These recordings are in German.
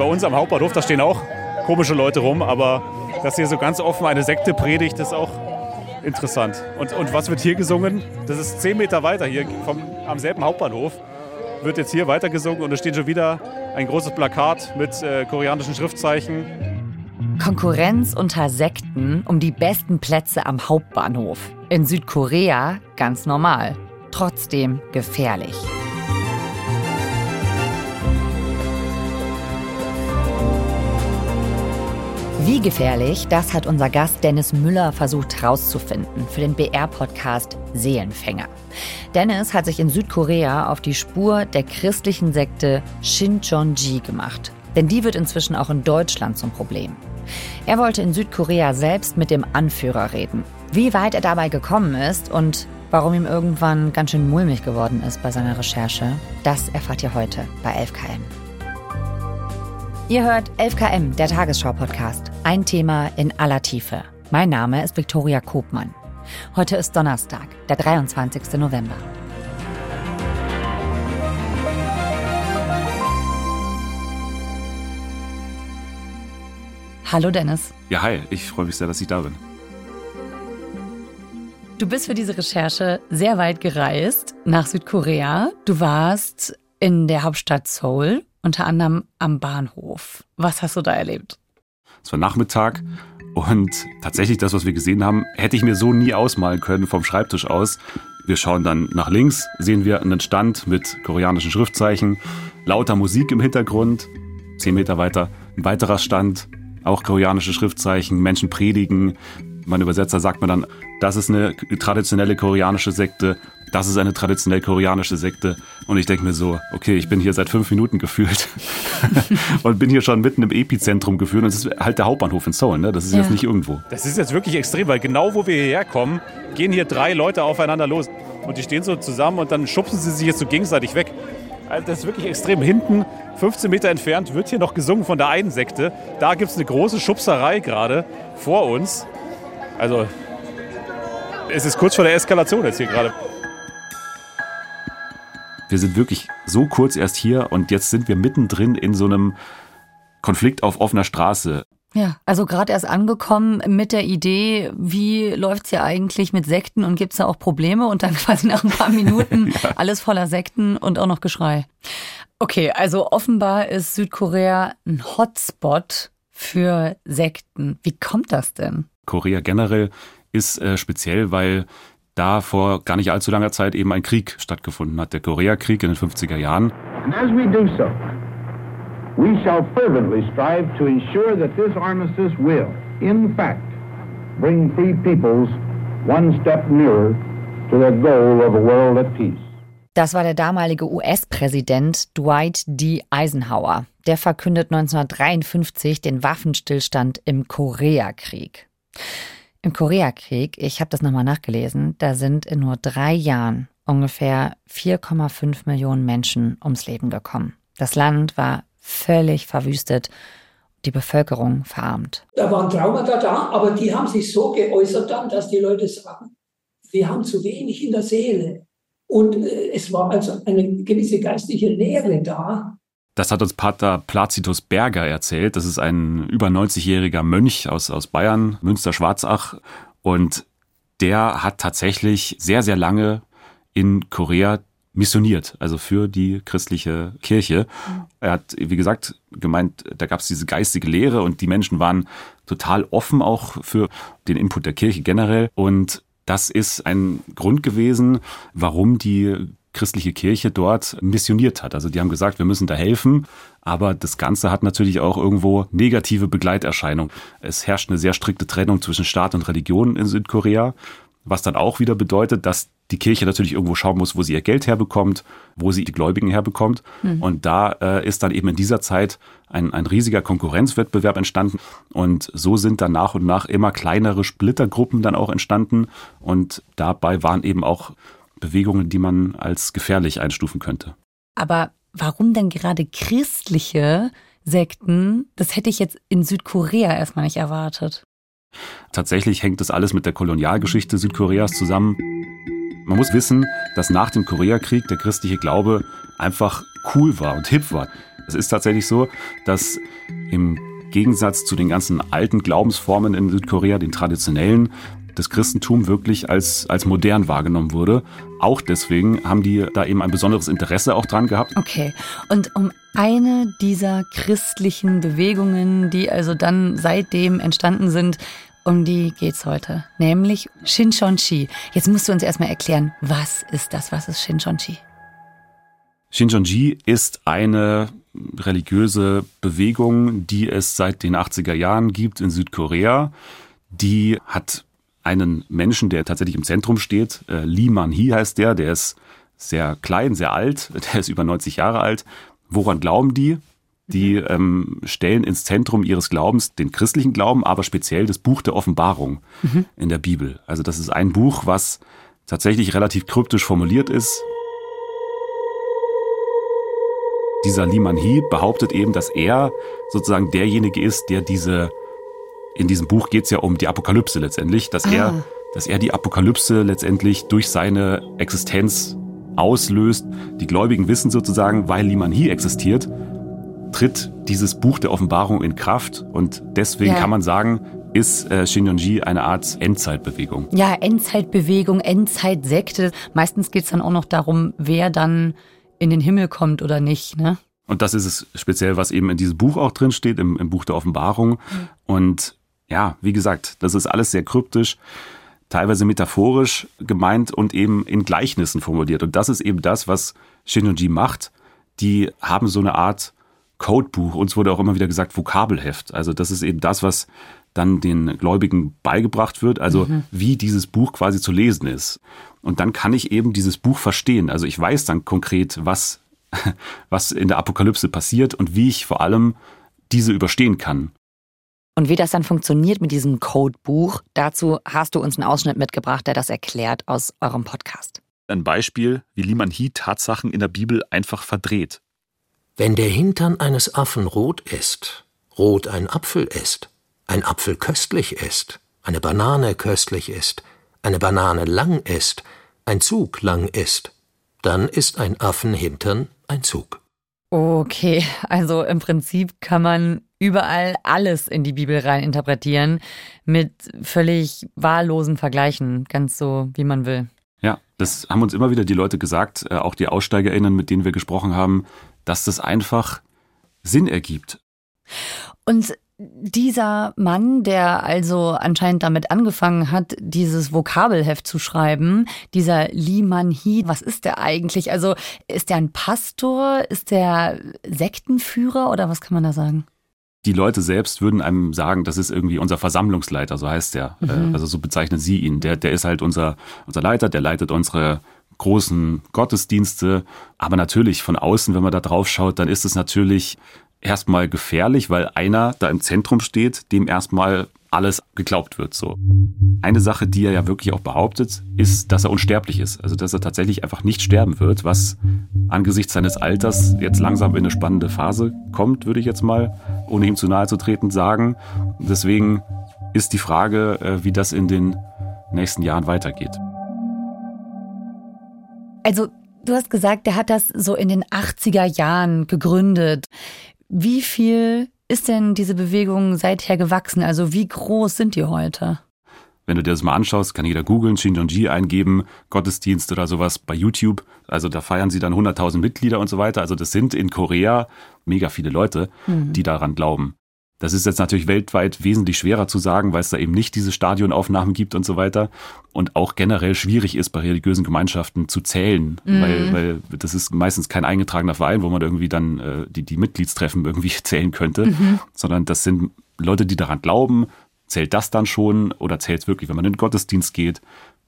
bei uns am Hauptbahnhof, da stehen auch komische Leute rum, aber dass hier so ganz offen eine Sekte predigt, ist auch interessant. Und, und was wird hier gesungen? Das ist zehn Meter weiter hier vom, am selben Hauptbahnhof. Wird jetzt hier weiter gesungen und es steht schon wieder ein großes Plakat mit äh, koreanischen Schriftzeichen. Konkurrenz unter Sekten um die besten Plätze am Hauptbahnhof. In Südkorea ganz normal. Trotzdem gefährlich. Wie gefährlich, das hat unser Gast Dennis Müller versucht herauszufinden für den BR-Podcast Seelenfänger. Dennis hat sich in Südkorea auf die Spur der christlichen Sekte Shincheonji gemacht. Denn die wird inzwischen auch in Deutschland zum Problem. Er wollte in Südkorea selbst mit dem Anführer reden. Wie weit er dabei gekommen ist und warum ihm irgendwann ganz schön mulmig geworden ist bei seiner Recherche, das erfahrt ihr heute bei 11KM. Ihr hört 11KM, der Tagesschau-Podcast. Ein Thema in aller Tiefe. Mein Name ist Viktoria Kobmann. Heute ist Donnerstag, der 23. November. Hallo Dennis. Ja, hi, ich freue mich sehr, dass ich da bin. Du bist für diese Recherche sehr weit gereist nach Südkorea. Du warst in der Hauptstadt Seoul unter anderem am Bahnhof. Was hast du da erlebt? War Nachmittag und tatsächlich das, was wir gesehen haben, hätte ich mir so nie ausmalen können vom Schreibtisch aus. Wir schauen dann nach links, sehen wir einen Stand mit koreanischen Schriftzeichen, lauter Musik im Hintergrund. Zehn Meter weiter ein weiterer Stand, auch koreanische Schriftzeichen, Menschen predigen. Mein Übersetzer sagt mir dann, das ist eine traditionelle koreanische Sekte das ist eine traditionell koreanische Sekte. Und ich denke mir so, okay, ich bin hier seit fünf Minuten gefühlt und bin hier schon mitten im Epizentrum gefühlt. Und es ist halt der Hauptbahnhof in Seoul, ne? Das ist ja. jetzt nicht irgendwo. Das ist jetzt wirklich extrem, weil genau wo wir hierher kommen, gehen hier drei Leute aufeinander los. Und die stehen so zusammen und dann schubsen sie sich jetzt so gegenseitig weg. Also das ist wirklich extrem. Hinten, 15 Meter entfernt, wird hier noch gesungen von der einen Sekte. Da gibt es eine große Schubserei gerade vor uns. Also, es ist kurz vor der Eskalation jetzt hier gerade. Wir sind wirklich so kurz erst hier und jetzt sind wir mittendrin in so einem Konflikt auf offener Straße. Ja, also gerade erst angekommen mit der Idee, wie läuft's hier eigentlich mit Sekten und gibt's da auch Probleme und dann quasi nach ein paar Minuten ja. alles voller Sekten und auch noch Geschrei. Okay, also offenbar ist Südkorea ein Hotspot für Sekten. Wie kommt das denn? Korea generell ist äh, speziell, weil da vor gar nicht allzu langer Zeit eben ein Krieg stattgefunden hat, der Koreakrieg in den 50er Jahren. And as we do so, we shall fervently strive to ensure that this armistice will, in fact, bring free peoples one step nearer to the goal of a world at peace. Das war der damalige US-Präsident Dwight D. Eisenhower. Der verkündet 1953 den Waffenstillstand im Koreakrieg. Im Koreakrieg, ich habe das nochmal nachgelesen, da sind in nur drei Jahren ungefähr 4,5 Millionen Menschen ums Leben gekommen. Das Land war völlig verwüstet, die Bevölkerung verarmt. Da waren Traumata da, aber die haben sich so geäußert dann, dass die Leute sagen, wir haben zu wenig in der Seele. Und äh, es war also eine gewisse geistliche Lehre da, das hat uns Pater Placitus Berger erzählt. Das ist ein über 90-jähriger Mönch aus, aus Bayern, Münster-Schwarzach. Und der hat tatsächlich sehr, sehr lange in Korea missioniert, also für die christliche Kirche. Mhm. Er hat, wie gesagt, gemeint, da gab es diese geistige Lehre und die Menschen waren total offen auch für den Input der Kirche generell. Und das ist ein Grund gewesen, warum die christliche Kirche dort missioniert hat. Also die haben gesagt, wir müssen da helfen, aber das Ganze hat natürlich auch irgendwo negative Begleiterscheinungen. Es herrscht eine sehr strikte Trennung zwischen Staat und Religion in Südkorea, was dann auch wieder bedeutet, dass die Kirche natürlich irgendwo schauen muss, wo sie ihr Geld herbekommt, wo sie die Gläubigen herbekommt. Mhm. Und da äh, ist dann eben in dieser Zeit ein, ein riesiger Konkurrenzwettbewerb entstanden. Und so sind dann nach und nach immer kleinere Splittergruppen dann auch entstanden. Und dabei waren eben auch Bewegungen, die man als gefährlich einstufen könnte. Aber warum denn gerade christliche Sekten? Das hätte ich jetzt in Südkorea erstmal nicht erwartet. Tatsächlich hängt das alles mit der Kolonialgeschichte Südkoreas zusammen. Man muss wissen, dass nach dem Koreakrieg der christliche Glaube einfach cool war und hip war. Es ist tatsächlich so, dass im Gegensatz zu den ganzen alten Glaubensformen in Südkorea, den traditionellen, das Christentum wirklich als, als modern wahrgenommen wurde. Auch deswegen haben die da eben ein besonderes Interesse auch dran gehabt. Okay. Und um eine dieser christlichen Bewegungen, die also dann seitdem entstanden sind, um die geht's heute. Nämlich Shincheonji. Jetzt musst du uns erstmal erklären, was ist das? Was ist Shincheonji? Shincheonji ist eine religiöse Bewegung, die es seit den 80er Jahren gibt in Südkorea. Die hat einen Menschen, der tatsächlich im Zentrum steht. Äh, Lee Man-hee heißt der, der ist sehr klein, sehr alt, der ist über 90 Jahre alt. Woran glauben die? Die ähm, stellen ins Zentrum ihres Glaubens den christlichen Glauben, aber speziell das Buch der Offenbarung mhm. in der Bibel. Also das ist ein Buch, was tatsächlich relativ kryptisch formuliert ist. Dieser Liman Hee behauptet eben, dass er sozusagen derjenige ist, der diese, in diesem Buch geht es ja um die Apokalypse letztendlich, dass ah. er, dass er die Apokalypse letztendlich durch seine Existenz auslöst. Die Gläubigen wissen sozusagen, weil Liman Hee existiert, tritt dieses Buch der Offenbarung in Kraft und deswegen ja. kann man sagen, ist äh, Shinyeonji eine Art Endzeitbewegung. Ja, Endzeitbewegung, Endzeitsekte. Meistens geht es dann auch noch darum, wer dann in den Himmel kommt oder nicht. Ne? Und das ist es speziell, was eben in diesem Buch auch drin steht, im, im Buch der Offenbarung. Mhm. Und ja, wie gesagt, das ist alles sehr kryptisch, teilweise metaphorisch gemeint und eben in Gleichnissen formuliert. Und das ist eben das, was Shinonji macht. Die haben so eine Art Codebuch. Uns wurde auch immer wieder gesagt Vokabelheft. Also das ist eben das, was dann den Gläubigen beigebracht wird, also mhm. wie dieses Buch quasi zu lesen ist. Und dann kann ich eben dieses Buch verstehen. Also ich weiß dann konkret, was, was in der Apokalypse passiert und wie ich vor allem diese überstehen kann. Und wie das dann funktioniert mit diesem Codebuch, dazu hast du uns einen Ausschnitt mitgebracht, der das erklärt aus eurem Podcast. Ein Beispiel, wie Liman Hee Tatsachen in der Bibel einfach verdreht. Wenn der Hintern eines Affen rot ist, rot ein Apfel ist, ein Apfel köstlich ist, eine Banane köstlich ist, eine Banane lang ist, ein Zug lang ist, dann ist ein Affenhintern ein Zug. Okay, also im Prinzip kann man überall alles in die Bibel rein interpretieren mit völlig wahllosen Vergleichen, ganz so wie man will. Ja, das haben uns immer wieder die Leute gesagt, äh, auch die AussteigerInnen, mit denen wir gesprochen haben, dass das einfach Sinn ergibt. Und dieser Mann, der also anscheinend damit angefangen hat, dieses Vokabelheft zu schreiben, dieser Lee Man Hee, was ist der eigentlich? Also ist der ein Pastor? Ist der Sektenführer oder was kann man da sagen? Die Leute selbst würden einem sagen, das ist irgendwie unser Versammlungsleiter, so heißt der. Mhm. Also so bezeichnen sie ihn. Der, der ist halt unser, unser Leiter, der leitet unsere großen Gottesdienste. Aber natürlich von außen, wenn man da drauf schaut, dann ist es natürlich erstmal gefährlich, weil einer da im Zentrum steht, dem erstmal alles geglaubt wird. So. Eine Sache, die er ja wirklich auch behauptet, ist, dass er unsterblich ist. Also dass er tatsächlich einfach nicht sterben wird, was angesichts seines Alters jetzt langsam in eine spannende Phase kommt, würde ich jetzt mal, ohne ihm zu nahe zu treten, sagen. Deswegen ist die Frage, äh, wie das in den nächsten Jahren weitergeht. Also du hast gesagt, der hat das so in den 80er Jahren gegründet. Wie viel ist denn diese Bewegung seither gewachsen? Also wie groß sind die heute? Wenn du dir das mal anschaust, kann jeder googeln, Shinjonji eingeben, Gottesdienst oder sowas bei YouTube. Also da feiern sie dann 100.000 Mitglieder und so weiter. Also das sind in Korea mega viele Leute, mhm. die daran glauben. Das ist jetzt natürlich weltweit wesentlich schwerer zu sagen, weil es da eben nicht diese Stadionaufnahmen gibt und so weiter. Und auch generell schwierig ist, bei religiösen Gemeinschaften zu zählen, mhm. weil, weil das ist meistens kein eingetragener Verein, wo man irgendwie dann äh, die, die Mitgliedstreffen irgendwie zählen könnte, mhm. sondern das sind Leute, die daran glauben. Zählt das dann schon oder zählt es wirklich, wenn man in den Gottesdienst geht?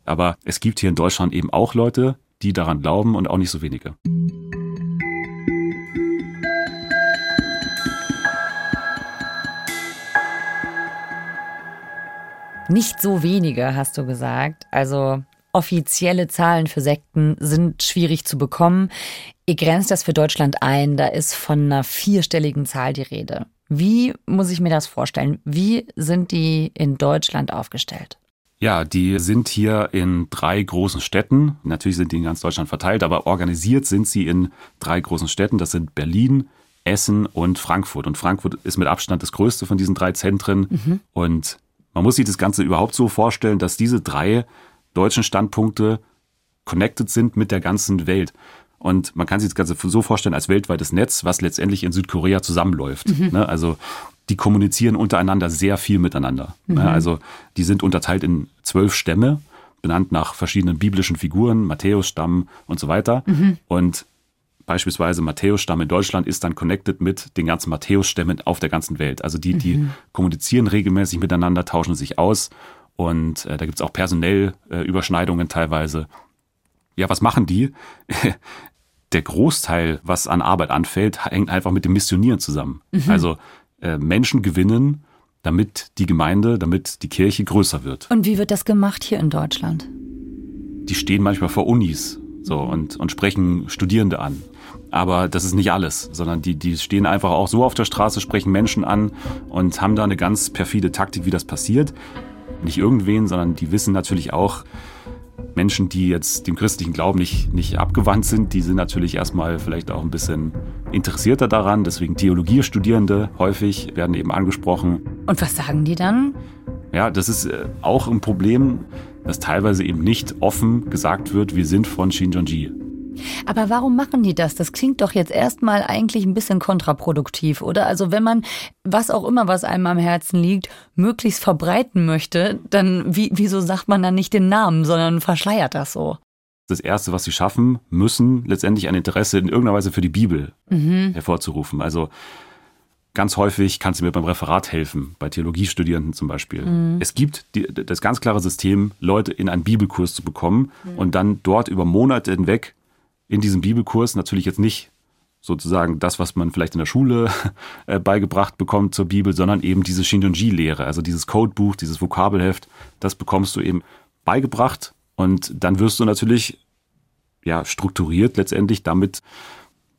Aber es gibt hier in Deutschland eben auch Leute, die daran glauben und auch nicht so wenige. Nicht so wenige, hast du gesagt. Also offizielle Zahlen für Sekten sind schwierig zu bekommen. Ihr grenzt das für Deutschland ein, da ist von einer vierstelligen Zahl die Rede. Wie muss ich mir das vorstellen? Wie sind die in Deutschland aufgestellt? Ja, die sind hier in drei großen Städten. Natürlich sind die in ganz Deutschland verteilt, aber organisiert sind sie in drei großen Städten. Das sind Berlin, Essen und Frankfurt. Und Frankfurt ist mit Abstand das größte von diesen drei Zentren. Mhm. Und man muss sich das Ganze überhaupt so vorstellen, dass diese drei deutschen Standpunkte connected sind mit der ganzen Welt. Und man kann sich das Ganze so vorstellen als weltweites Netz, was letztendlich in Südkorea zusammenläuft. Mhm. Ne? Also die kommunizieren untereinander sehr viel miteinander. Mhm. Also die sind unterteilt in zwölf Stämme, benannt nach verschiedenen biblischen Figuren, Matthäus-Stamm und so weiter. Mhm. Und beispielsweise Matthäus-Stamm in Deutschland ist dann connected mit den ganzen Matthäus-Stämmen auf der ganzen Welt. Also die, die mhm. kommunizieren regelmäßig miteinander, tauschen sich aus und äh, da gibt es auch personell äh, Überschneidungen teilweise. Ja, was machen die? Der Großteil, was an Arbeit anfällt, hängt einfach mit dem Missionieren zusammen. Mhm. Also äh, Menschen gewinnen, damit die Gemeinde, damit die Kirche größer wird. Und wie wird das gemacht hier in Deutschland? Die stehen manchmal vor Unis so und, und sprechen Studierende an. Aber das ist nicht alles, sondern die, die stehen einfach auch so auf der Straße, sprechen Menschen an und haben da eine ganz perfide Taktik, wie das passiert. Nicht irgendwen, sondern die wissen natürlich auch, Menschen, die jetzt dem christlichen Glauben nicht, nicht abgewandt sind, die sind natürlich erstmal vielleicht auch ein bisschen interessierter daran. Deswegen Theologiestudierende häufig werden eben angesprochen. Und was sagen die dann? Ja, das ist äh, auch ein Problem, dass teilweise eben nicht offen gesagt wird, wir sind von Shinjonji. Aber warum machen die das? Das klingt doch jetzt erstmal eigentlich ein bisschen kontraproduktiv, oder? Also wenn man, was auch immer, was einem am Herzen liegt, möglichst verbreiten möchte, dann wie, wieso sagt man dann nicht den Namen, sondern verschleiert das so? Das Erste, was sie schaffen müssen, letztendlich ein Interesse in irgendeiner Weise für die Bibel mhm. hervorzurufen. Also ganz häufig kannst du mir beim Referat helfen, bei Theologiestudierenden zum Beispiel. Mhm. Es gibt die, das ganz klare System, Leute in einen Bibelkurs zu bekommen mhm. und dann dort über Monate hinweg in diesem Bibelkurs natürlich jetzt nicht sozusagen das, was man vielleicht in der Schule äh, beigebracht bekommt zur Bibel, sondern eben diese Shinjonji-Lehre, also dieses Codebuch, dieses Vokabelheft, das bekommst du eben beigebracht und dann wirst du natürlich ja strukturiert letztendlich damit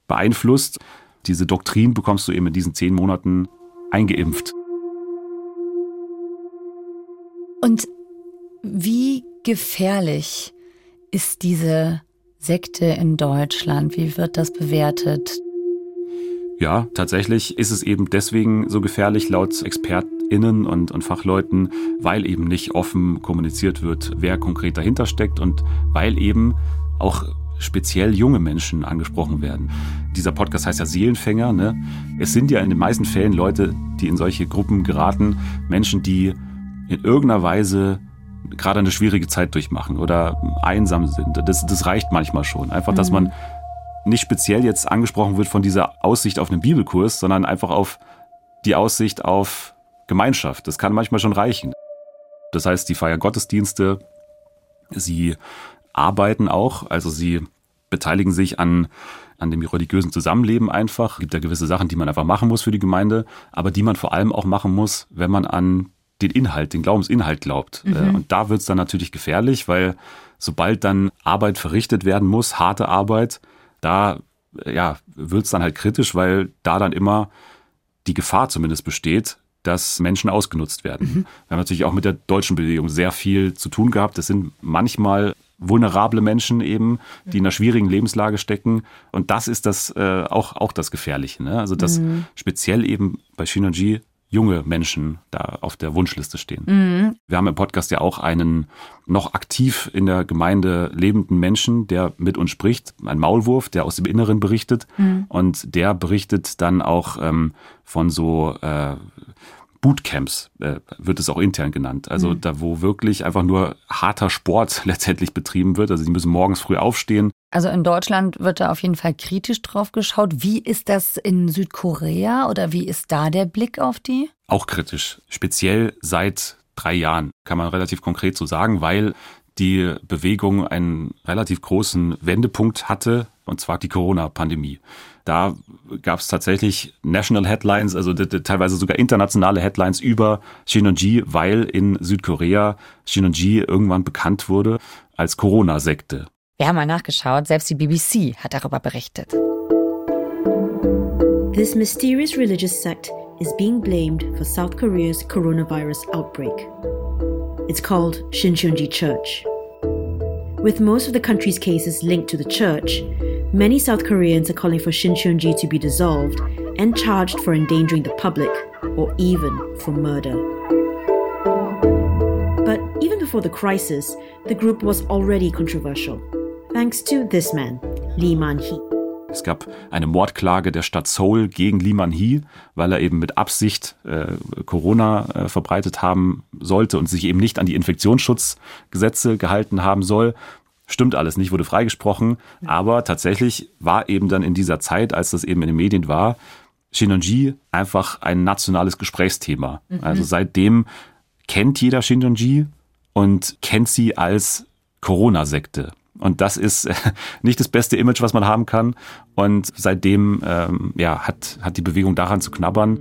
beeinflusst. Diese Doktrin bekommst du eben in diesen zehn Monaten eingeimpft. Und wie gefährlich ist diese Sekte in Deutschland? Wie wird das bewertet? Ja, tatsächlich ist es eben deswegen so gefährlich laut ExpertInnen und, und Fachleuten, weil eben nicht offen kommuniziert wird, wer konkret dahinter steckt und weil eben auch speziell junge Menschen angesprochen werden. Dieser Podcast heißt ja Seelenfänger. Ne? Es sind ja in den meisten Fällen Leute, die in solche Gruppen geraten, Menschen, die in irgendeiner Weise gerade eine schwierige Zeit durchmachen oder einsam sind. Das, das reicht manchmal schon. Einfach, dass mhm. man nicht speziell jetzt angesprochen wird von dieser Aussicht auf einen Bibelkurs, sondern einfach auf die Aussicht auf Gemeinschaft. Das kann manchmal schon reichen. Das heißt, die feiern Gottesdienste, sie arbeiten auch, also sie beteiligen sich an, an dem religiösen Zusammenleben einfach. Es gibt ja gewisse Sachen, die man einfach machen muss für die Gemeinde, aber die man vor allem auch machen muss, wenn man an den Inhalt, den Glaubensinhalt glaubt. Mhm. Äh, und da wird es dann natürlich gefährlich, weil sobald dann Arbeit verrichtet werden muss, harte Arbeit, da äh, ja, wird es dann halt kritisch, weil da dann immer die Gefahr zumindest besteht, dass Menschen ausgenutzt werden. Mhm. Wir haben natürlich auch mit der deutschen Bewegung sehr viel zu tun gehabt. Das sind manchmal vulnerable Menschen eben, die in einer schwierigen Lebenslage stecken. Und das ist das äh, auch, auch das Gefährliche. Ne? Also dass mhm. speziell eben bei Shinoji junge Menschen da auf der Wunschliste stehen. Mhm. Wir haben im Podcast ja auch einen noch aktiv in der Gemeinde lebenden Menschen, der mit uns spricht, ein Maulwurf, der aus dem Inneren berichtet. Mhm. Und der berichtet dann auch ähm, von so äh, Bootcamps, äh, wird es auch intern genannt. Also mhm. da, wo wirklich einfach nur harter Sport letztendlich betrieben wird. Also die müssen morgens früh aufstehen. Also in Deutschland wird da auf jeden Fall kritisch drauf geschaut. Wie ist das in Südkorea oder wie ist da der Blick auf die? Auch kritisch. Speziell seit drei Jahren kann man relativ konkret so sagen, weil die Bewegung einen relativ großen Wendepunkt hatte, und zwar die Corona-Pandemie. Da gab es tatsächlich National Headlines, also teilweise sogar internationale Headlines über Shinonji, weil in Südkorea Shinonji irgendwann bekannt wurde als Corona-Sekte. Wir haben mal nachgeschaut, selbst die BBC hat darüber berichtet. This mysterious religious sect is being blamed for South Korea's coronavirus outbreak. It's called Shincheonji Church. With most of the country's cases linked to the church, many South Koreans are calling for Shincheonji to be dissolved and charged for endangering the public or even for murder. But even before the crisis, the group was already controversial, thanks to this man, Lee Man-hee. Es gab eine Mordklage der Stadt Seoul gegen Lee Man-hee, weil er eben mit Absicht äh, Corona äh, verbreitet haben sollte und sich eben nicht an die Infektionsschutzgesetze gehalten haben soll. Stimmt alles nicht, wurde freigesprochen. Aber tatsächlich war eben dann in dieser Zeit, als das eben in den Medien war, Shinonji einfach ein nationales Gesprächsthema. Mhm. Also seitdem kennt jeder Shinonji und kennt sie als Corona-Sekte. Und das ist nicht das beste Image, was man haben kann. Und seitdem ähm, ja, hat, hat die Bewegung daran zu knabbern.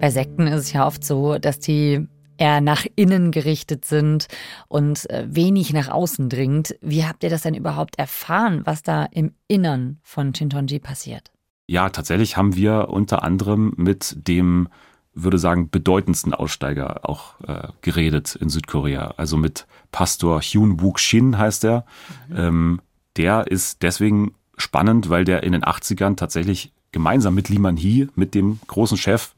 Bei Sekten ist es ja oft so, dass die eher nach innen gerichtet sind und äh, wenig nach außen dringt. Wie habt ihr das denn überhaupt erfahren, was da im Innern von Shintonji passiert? Ja, tatsächlich haben wir unter anderem mit dem, würde sagen, bedeutendsten Aussteiger auch äh, geredet in Südkorea. Also mit Pastor Hyun Wook Shin heißt er. Mhm. Ähm, der ist deswegen spannend, weil der in den 80ern tatsächlich gemeinsam mit Lee Man-hee, mit dem großen Chef,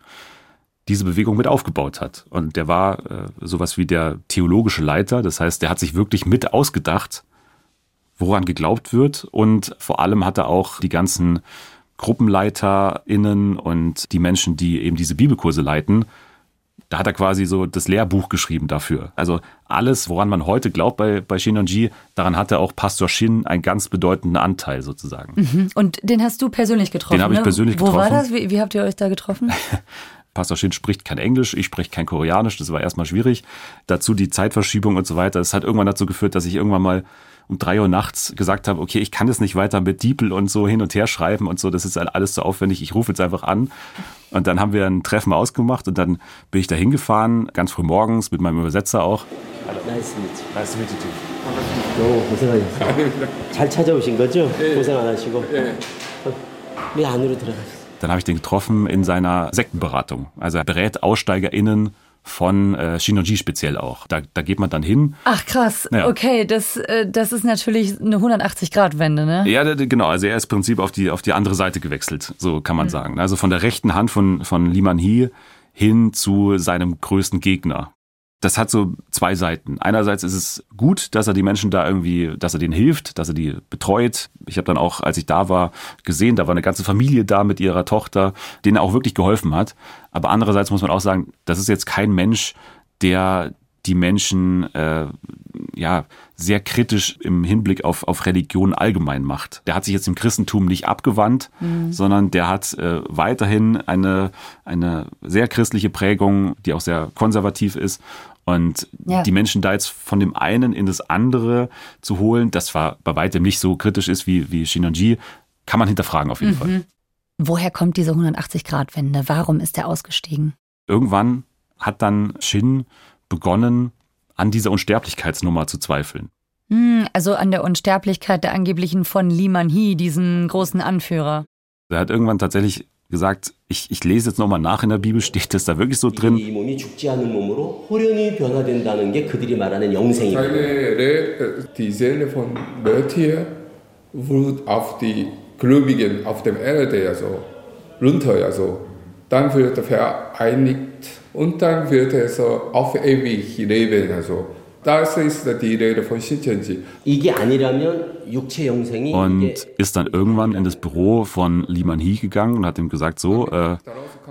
diese Bewegung mit aufgebaut hat. Und der war äh, sowas wie der theologische Leiter. Das heißt, der hat sich wirklich mit ausgedacht, woran geglaubt wird. Und vor allem hat er auch die ganzen GruppenleiterInnen und die Menschen, die eben diese Bibelkurse leiten, da hat er quasi so das Lehrbuch geschrieben dafür. Also alles, woran man heute glaubt bei, bei Shin und Ji, daran hatte auch Pastor Shin einen ganz bedeutenden Anteil sozusagen. Mhm. Und den hast du persönlich getroffen? Den habe ich ne? persönlich Wo getroffen. Wo war das? Wie, wie habt ihr euch da getroffen? Pastor Shin spricht kein Englisch, ich spreche kein Koreanisch, das war erstmal schwierig. Dazu die Zeitverschiebung und so weiter. Das hat irgendwann dazu geführt, dass ich irgendwann mal um drei Uhr nachts gesagt habe, okay, ich kann das nicht weiter mit Diepel und so hin und her schreiben und so, das ist alles zu aufwendig, ich rufe jetzt einfach an. Und dann haben wir ein Treffen ausgemacht und dann bin ich da hingefahren, ganz früh morgens mit meinem Übersetzer auch. Nice to meet you. Nice to meet you too. 너무 고생하셨어요. 잘 찾아오신 거죠? 고생 안 하시고. 네, 안으로 들어가세요. Dann habe ich den getroffen in seiner Sektenberatung. Also er berät AussteigerInnen von äh, Shinoji speziell auch. Da, da geht man dann hin. Ach krass, ja. okay, das, äh, das ist natürlich eine 180-Grad-Wende, ne? Ja, genau, also er ist im Prinzip auf die, auf die andere Seite gewechselt, so kann man mhm. sagen. Also von der rechten Hand von, von Liman Hee hin zu seinem größten Gegner das hat so zwei Seiten. Einerseits ist es gut, dass er die Menschen da irgendwie, dass er denen hilft, dass er die betreut. Ich habe dann auch, als ich da war, gesehen, da war eine ganze Familie da mit ihrer Tochter, denen er auch wirklich geholfen hat. Aber andererseits muss man auch sagen, das ist jetzt kein Mensch, der die Menschen äh, ja sehr kritisch im Hinblick auf, auf Religion allgemein macht. Der hat sich jetzt im Christentum nicht abgewandt, mhm. sondern der hat äh, weiterhin eine, eine sehr christliche Prägung, die auch sehr konservativ ist. Und ja. die Menschen da jetzt von dem einen in das andere zu holen, das war bei weitem nicht so kritisch ist wie, wie Shinonji, kann man hinterfragen auf jeden mhm. Fall. Woher kommt diese 180-Grad-Wende? Warum ist er ausgestiegen? Irgendwann hat dann Shin begonnen, an dieser Unsterblichkeitsnummer zu zweifeln. Hm, also an der Unsterblichkeit der angeblichen von Lee Man-hee, diesen großen Anführer. Er hat irgendwann tatsächlich gesagt, ich, ich lese jetzt nochmal nach in der Bibel, steht das da wirklich so drin? Die Seele von Mörtier wird auf die Gläubigen auf dem Erde also runter, also dann wird vereinigt und dann wird es auf ewig leben. Also das ist die Rede von Shincheonji. Und ist dann irgendwann in das Büro von Lee Man-hee gegangen und hat ihm gesagt, so, äh,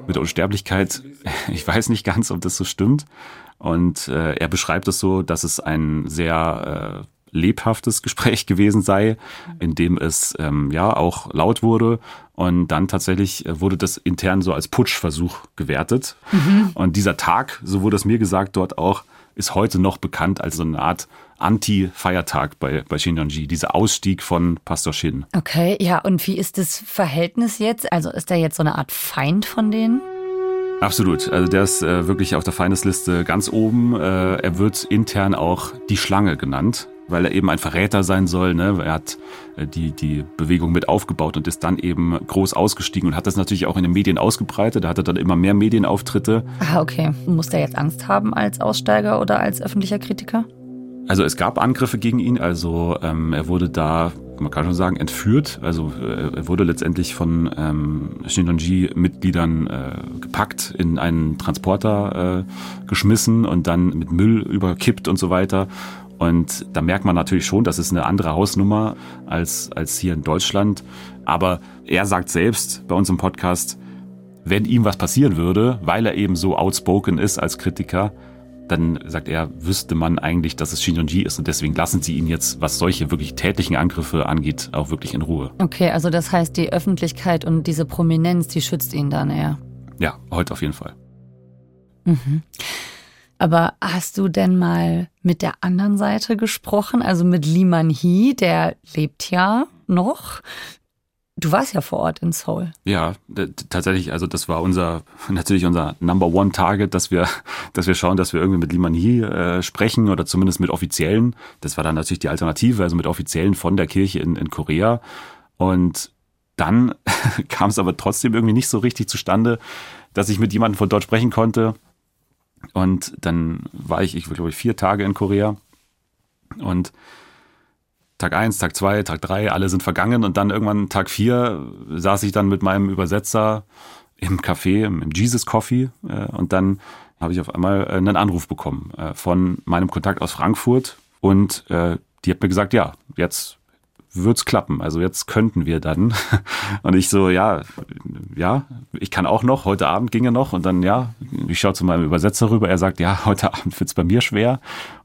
mit der Unsterblichkeit, ich weiß nicht ganz, ob das so stimmt. Und äh, er beschreibt es so, dass es ein sehr äh, lebhaftes Gespräch gewesen sei, in dem es ähm, ja auch laut wurde und dann tatsächlich äh, wurde das intern so als Putschversuch gewertet. Mhm. Und dieser Tag, so wurde es mir gesagt, dort auch, ist heute noch bekannt als so eine Art Anti-Feiertag bei, bei Shinonji, dieser Ausstieg von Pastor Shin. Okay, ja, und wie ist das Verhältnis jetzt? Also ist er jetzt so eine Art Feind von denen? Absolut. Also der ist äh, wirklich auf der Feindesliste ganz oben. Äh, er wird intern auch die Schlange genannt weil er eben ein Verräter sein soll. Ne? Er hat äh, die, die Bewegung mit aufgebaut und ist dann eben groß ausgestiegen und hat das natürlich auch in den Medien ausgebreitet. Da hat er dann immer mehr Medienauftritte. Ah, okay. Muss er jetzt Angst haben als Aussteiger oder als öffentlicher Kritiker? Also es gab Angriffe gegen ihn, also ähm, er wurde da man kann schon sagen, entführt. Also äh, er wurde letztendlich von ähm, Shinonji-Mitgliedern äh, gepackt, in einen Transporter äh, geschmissen und dann mit Müll überkippt und so weiter. Und da merkt man natürlich schon, das ist eine andere Hausnummer als, als hier in Deutschland. Aber er sagt selbst bei uns im Podcast, wenn ihm was passieren würde, weil er eben so outspoken ist als Kritiker, dann sagt er, wüsste man eigentlich, dass es Shinjonji ist und deswegen lassen sie ihn jetzt, was solche wirklich tätlichen Angriffe angeht, auch wirklich in Ruhe. Okay, also das heißt, die Öffentlichkeit und diese Prominenz, die schützt ihn dann eher. Ja, heute auf jeden Fall. Mhm. Aber hast du denn mal mit der anderen Seite gesprochen, also mit Lee Man-hee, der lebt ja noch? Du warst ja vor Ort in Seoul. Ja, tatsächlich, also das war unser, natürlich unser Number One Target, dass wir, dass wir schauen, dass wir irgendwie mit Liman Hee äh, sprechen oder zumindest mit Offiziellen. Das war dann natürlich die Alternative, also mit Offiziellen von der Kirche in, in Korea. Und dann kam es aber trotzdem irgendwie nicht so richtig zustande, dass ich mit jemandem von dort sprechen konnte. Und dann war ich, ich glaube ich, vier Tage in Korea. Und Tag eins, Tag zwei, Tag drei, alle sind vergangen. Und dann irgendwann Tag vier saß ich dann mit meinem Übersetzer im Café, im Jesus Coffee. Äh, und dann habe ich auf einmal äh, einen Anruf bekommen äh, von meinem Kontakt aus Frankfurt. Und die hat mir gesagt, ja, jetzt wird's klappen. Also jetzt könnten wir dann. Und ich so, ja, ja, ich kann auch noch, heute Abend ginge noch. Und dann, ja, ich schaue zu meinem Übersetzer rüber. Er sagt, ja, heute Abend wird's bei mir schwer.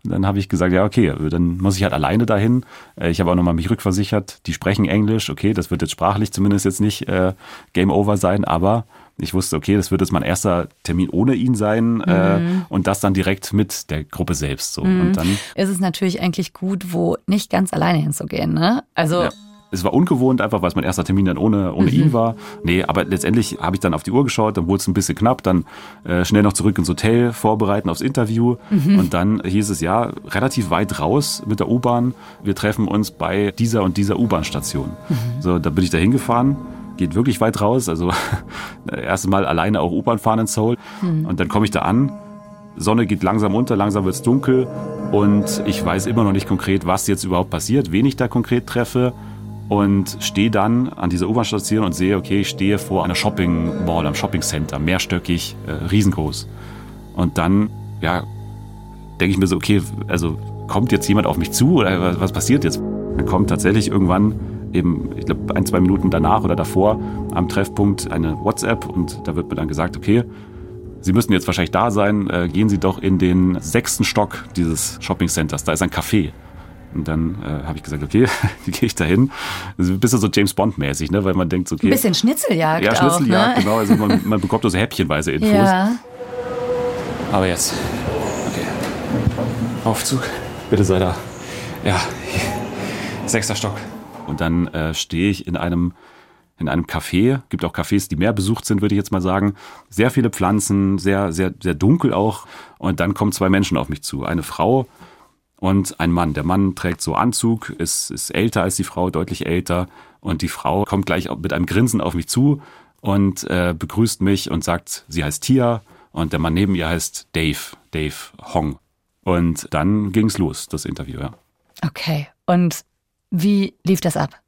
Und dann habe ich gesagt, ja, okay, dann muss ich halt alleine dahin. Äh, ich habe auch nochmal mich rückversichert. Die sprechen Englisch. Okay, das wird jetzt sprachlich zumindest jetzt nicht äh, Game Over sein, aber ich wusste, okay, das wird jetzt mein erster Termin ohne ihn sein äh, mhm. äh, und das dann direkt mit der Gruppe selbst. So. Mhm. Und dann ist es natürlich eigentlich gut, wo nicht ganz alleine hinzugehen. Ne? Also ja. Es war ungewohnt, einfach weil es mein erster Termin dann ohne, ohne mhm. ihn war. Nee, aber letztendlich habe ich dann auf die Uhr geschaut, dann wurde es ein bisschen knapp, dann äh, schnell noch zurück ins Hotel vorbereiten aufs Interview. Mhm. Und dann hieß es ja, relativ weit raus mit der U-Bahn. Wir treffen uns bei dieser und dieser U-Bahn-Station. Mhm. So, da bin ich da hingefahren geht wirklich weit raus. Also erstes Mal alleine auch U-Bahn fahren in Seoul. Mhm. Und dann komme ich da an. Sonne geht langsam unter, langsam wird es dunkel und ich weiß immer noch nicht konkret, was jetzt überhaupt passiert, wen ich da konkret treffe und stehe dann an dieser U-Bahn-Station und sehe, okay, ich stehe vor einer Shopping Mall, einem Shopping Center, mehrstöckig, äh, riesengroß. Und dann, ja, denke ich mir so, okay, also kommt jetzt jemand auf mich zu oder was, was passiert jetzt? Dann kommt tatsächlich irgendwann eben, ich glaube, ein, zwei Minuten danach oder davor am Treffpunkt eine WhatsApp und da wird mir dann gesagt, okay, Sie müssen jetzt wahrscheinlich da sein, äh, gehen Sie doch in den sechsten Stock dieses Shopping Centers, da ist ein Café. Und dann äh, habe ich gesagt, okay, wie gehe ich da hin? Ein bisschen so James Bond-mäßig, ne? weil man denkt, so, okay. Ein bisschen Schnitzeljagd. Ja, Schnitzeljagd, auch, ne? genau. Also man, man bekommt so häppchenweise Infos. Ja. Aber jetzt. Okay. Aufzug. Bitte sei da. Ja. Sechster Stock. Und dann äh, stehe ich in einem in einem Café, gibt auch Cafés, die mehr besucht sind, würde ich jetzt mal sagen. Sehr viele Pflanzen, sehr, sehr, sehr dunkel auch. Und dann kommen zwei Menschen auf mich zu. Eine Frau und ein Mann. Der Mann trägt so Anzug, ist, ist älter als die Frau, deutlich älter. Und die Frau kommt gleich mit einem Grinsen auf mich zu und äh, begrüßt mich und sagt, sie heißt Tia. Und der Mann neben ihr heißt Dave, Dave Hong. Und dann ging's los, das Interview, ja. Okay. Und wie lief das ab?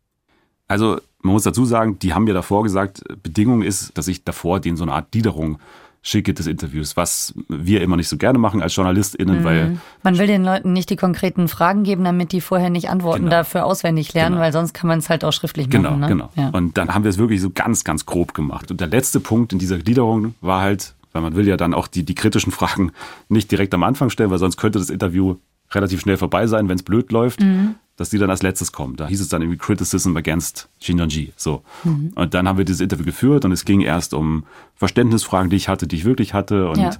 Also man muss dazu sagen, die haben mir davor gesagt, Bedingung ist, dass ich davor denen so eine Art Gliederung schicke des Interviews, was wir immer nicht so gerne machen als JournalistInnen, mhm. weil. Man will den Leuten nicht die konkreten Fragen geben, damit die vorher nicht Antworten genau. dafür auswendig lernen, genau. weil sonst kann man es halt auch schriftlich genau, machen. Genau, genau. Ja. Und dann haben wir es wirklich so ganz, ganz grob gemacht. Und der letzte Punkt in dieser Gliederung war halt, weil man will ja dann auch die, die kritischen Fragen nicht direkt am Anfang stellen, weil sonst könnte das Interview relativ schnell vorbei sein, wenn es blöd läuft. Mhm dass die dann als letztes kommen. Da hieß es dann irgendwie Criticism against Shinjonji. So. Mhm. Und dann haben wir dieses Interview geführt und es ging erst um Verständnisfragen, die ich hatte, die ich wirklich hatte. Und, ja.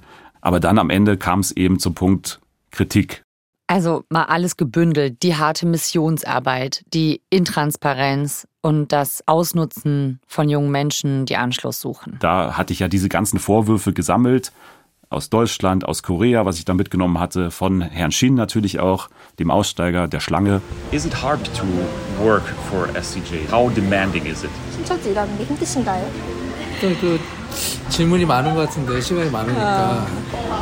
Aber dann am Ende kam es eben zum Punkt Kritik. Also mal alles gebündelt. Die harte Missionsarbeit, die Intransparenz und das Ausnutzen von jungen Menschen, die Anschluss suchen. Da hatte ich ja diese ganzen Vorwürfe gesammelt aus Deutschland, aus Korea, was ich da mitgenommen hatte, von Herrn Shin natürlich auch, dem Aussteiger der Schlange. Is it hard to work for SCJ? How demanding is it? 신천지 일하는 게 힘드신가요? 그 질문이 많은 것 같은데 시간이 많으니까.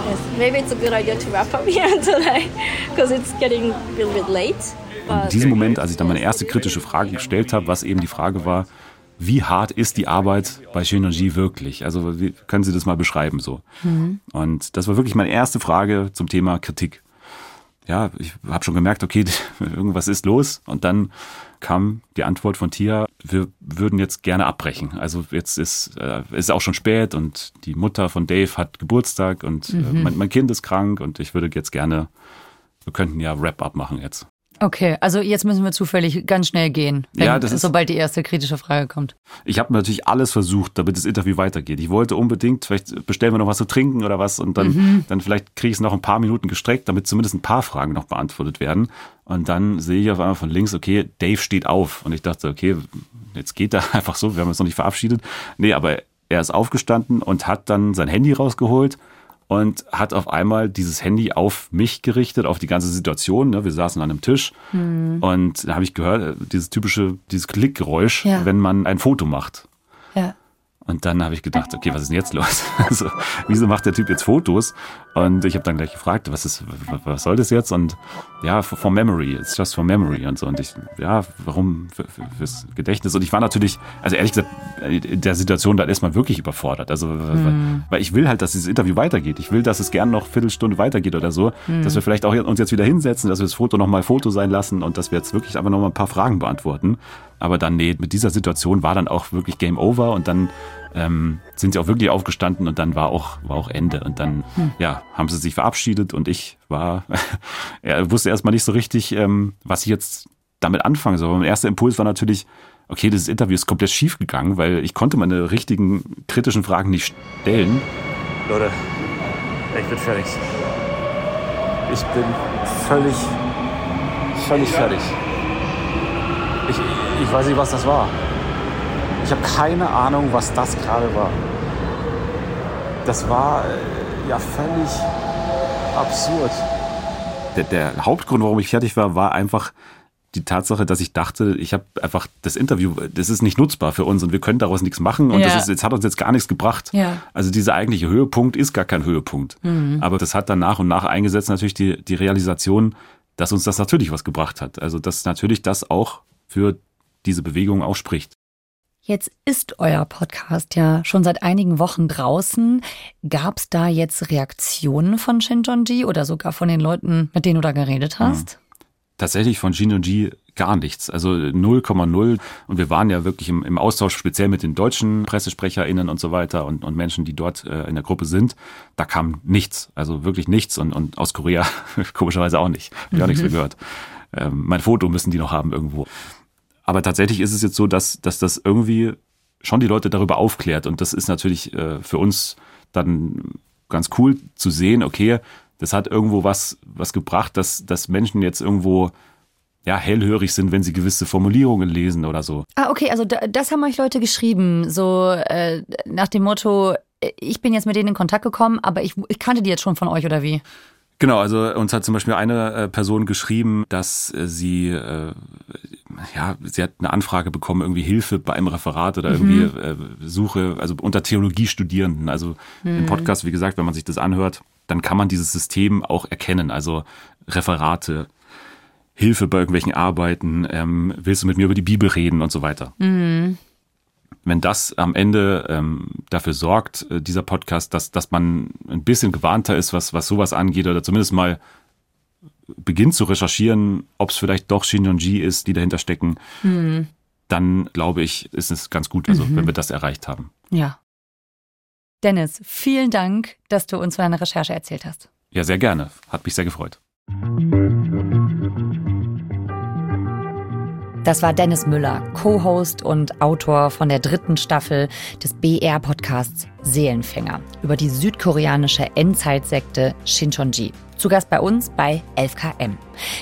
Yes, maybe it's a good idea to wrap up here today because it's getting a little bit late. In diesem Moment, als ich dann meine erste kritische Frage gestellt habe, was eben die Frage war, wie hart ist die Arbeit bei Shinonji wirklich? Also wie, können Sie das mal beschreiben so? Mhm. Und das war wirklich meine erste Frage zum Thema Kritik. Ja, ich habe schon gemerkt, okay, irgendwas ist los. Und dann kam die Antwort von Tia, wir würden jetzt gerne abbrechen. Also jetzt ist äh, ist auch schon spät und die Mutter von Dave hat Geburtstag und äh, mhm. äh, mein, mein Kind ist krank und ich würde jetzt gerne, wir könnten ja Wrap-up machen jetzt. Okay, also jetzt müssen wir zufällig ganz schnell gehen, wenn, ja, das ist, sobald die erste kritische Frage kommt. Ich habe natürlich alles versucht, damit das Interview weitergeht. Ich wollte unbedingt, vielleicht bestellen wir noch was zu trinken oder was und dann, mhm. dann vielleicht kriege ich es noch ein paar Minuten gestreckt, damit zumindest ein paar Fragen noch beantwortet werden. Und dann sehe ich auf einmal von links, okay, Dave steht auf. Und ich dachte, okay, jetzt geht er einfach so, wir haben uns noch nicht verabschiedet. Nee, aber er ist aufgestanden und hat dann sein Handy rausgeholt und hat auf einmal dieses Handy auf mich gerichtet, auf die ganze Situation. Ne? Wir saßen an einem Tisch mhm. und da habe ich gehört, äh, dieses typische, dieses Klickgeräusch, ja. wenn man ein Foto macht. Und dann habe ich gedacht, okay, was ist denn jetzt los? Also, wieso macht der Typ jetzt Fotos? Und ich habe dann gleich gefragt, was ist, was soll das jetzt? Und ja, for memory, it's just for memory und so. Und ich, ja, warum für, für, fürs Gedächtnis? Und ich war natürlich, also ehrlich gesagt, in der Situation dann erstmal wirklich überfordert. Also, mhm. weil ich will halt, dass dieses Interview weitergeht. Ich will, dass es gern noch Viertelstunde weitergeht oder so. Mhm. Dass wir vielleicht auch uns jetzt wieder hinsetzen, dass wir das Foto nochmal Foto sein lassen und dass wir jetzt wirklich einfach nochmal ein paar Fragen beantworten. Aber dann, nee, mit dieser Situation war dann auch wirklich Game Over und dann ähm, sind sie auch wirklich aufgestanden und dann war auch, war auch Ende. Und dann, hm. ja, haben sie sich verabschiedet und ich war, er wusste erstmal nicht so richtig, ähm, was ich jetzt damit anfangen soll. Mein erster Impuls war natürlich, okay, dieses Interview ist komplett schief gegangen, weil ich konnte meine richtigen kritischen Fragen nicht stellen. Leute, ich bin fertig. Ich bin völlig, völlig fertig. Ich, ich weiß nicht, was das war. Ich habe keine Ahnung, was das gerade war. Das war äh, ja völlig absurd. Der, der, Hauptgrund, warum ich fertig war, war einfach die Tatsache, dass ich dachte, ich habe einfach das Interview, das ist nicht nutzbar für uns und wir können daraus nichts machen und ja. das ist, jetzt hat uns jetzt gar nichts gebracht. Ja. Also dieser eigentliche Höhepunkt ist gar kein Höhepunkt. Mhm. Aber das hat dann nach und nach eingesetzt natürlich die, die Realisation, dass uns das natürlich was gebracht hat. Also dass natürlich das auch für diese Bewegung ausspricht. Jetzt ist euer Podcast ja schon seit einigen Wochen draußen. Gab es da jetzt Reaktionen von Shinjonji oder sogar von den Leuten, mit denen du da geredet hast? Mhm. Tatsächlich von Shinjonji gar nichts. Also 0,0. Und wir waren ja wirklich im, im, Austausch speziell mit den deutschen PressesprecherInnen und so weiter und, und Menschen, die dort äh, in der Gruppe sind. Da kam nichts. Also wirklich nichts. Und, und aus Korea komischerweise auch nicht. Gar mhm. nichts gehört. Ähm, mein Foto müssen die noch haben irgendwo. Aber tatsächlich ist es jetzt so, dass, dass das irgendwie schon die Leute darüber aufklärt. Und das ist natürlich äh, für uns dann ganz cool zu sehen, okay, das hat irgendwo was, was gebracht, dass, dass Menschen jetzt irgendwo ja, hellhörig sind, wenn sie gewisse Formulierungen lesen oder so. Ah, okay, also das haben euch Leute geschrieben, so äh, nach dem Motto, ich bin jetzt mit denen in Kontakt gekommen, aber ich, ich kannte die jetzt schon von euch oder wie? Genau, also uns hat zum Beispiel eine äh, Person geschrieben, dass äh, sie, äh, ja, sie hat eine Anfrage bekommen, irgendwie Hilfe bei einem Referat oder mhm. irgendwie äh, Suche, also unter Theologiestudierenden. Also mhm. im Podcast, wie gesagt, wenn man sich das anhört, dann kann man dieses System auch erkennen. Also Referate, Hilfe bei irgendwelchen Arbeiten, ähm, willst du mit mir über die Bibel reden und so weiter. Mhm wenn das am Ende ähm, dafür sorgt, äh, dieser Podcast, dass, dass man ein bisschen gewarnter ist, was, was sowas angeht, oder zumindest mal beginnt zu recherchieren, ob es vielleicht doch Shinjonji ist, die dahinter stecken, mhm. dann glaube ich, ist es ganz gut, also mhm. wenn wir das erreicht haben. Ja. Dennis, vielen Dank, dass du uns von deiner Recherche erzählt hast. Ja, sehr gerne. Hat mich sehr gefreut. Das war Dennis Müller, Co-Host und Autor von der dritten Staffel des BR-Podcasts Seelenfänger über die südkoreanische Endzeitsekte Shincheonji. Zu Gast bei uns bei 11KM.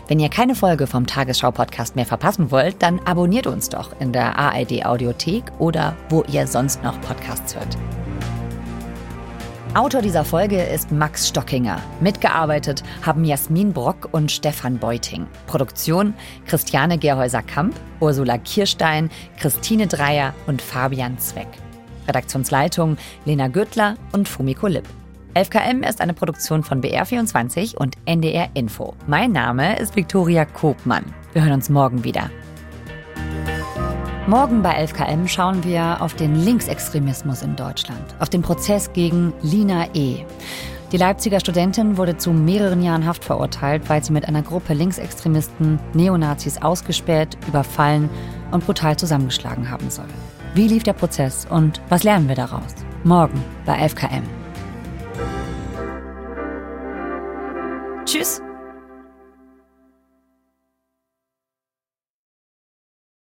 Wenn ihr keine Folge vom Tagesschau-Podcast mehr verpassen wollt, dann abonniert uns doch in der ARD-Audiothek oder wo ihr sonst noch Podcasts hört. Autor dieser Folge ist Max Stockinger. Mitgearbeitet haben Jasmin Brock und Stefan Beuting. Produktion Christiane Gerhäuser-Kamp, Ursula Kirstein, Christine Dreier und Fabian Zweck. Redaktionsleitung Lena Güttler und Fumiko Lipp. 11KM ist eine Produktion von BR24 und NDR Info. Mein Name ist Viktoria Kobmann. Wir hören uns morgen wieder. Morgen bei 11KM schauen wir auf den Linksextremismus in Deutschland, auf den Prozess gegen Lina E. Die Leipziger Studentin wurde zu mehreren Jahren Haft verurteilt, weil sie mit einer Gruppe Linksextremisten, Neonazis ausgespäht, überfallen und brutal zusammengeschlagen haben soll. Wie lief der Prozess und was lernen wir daraus? Morgen bei 11KM. Tschüss.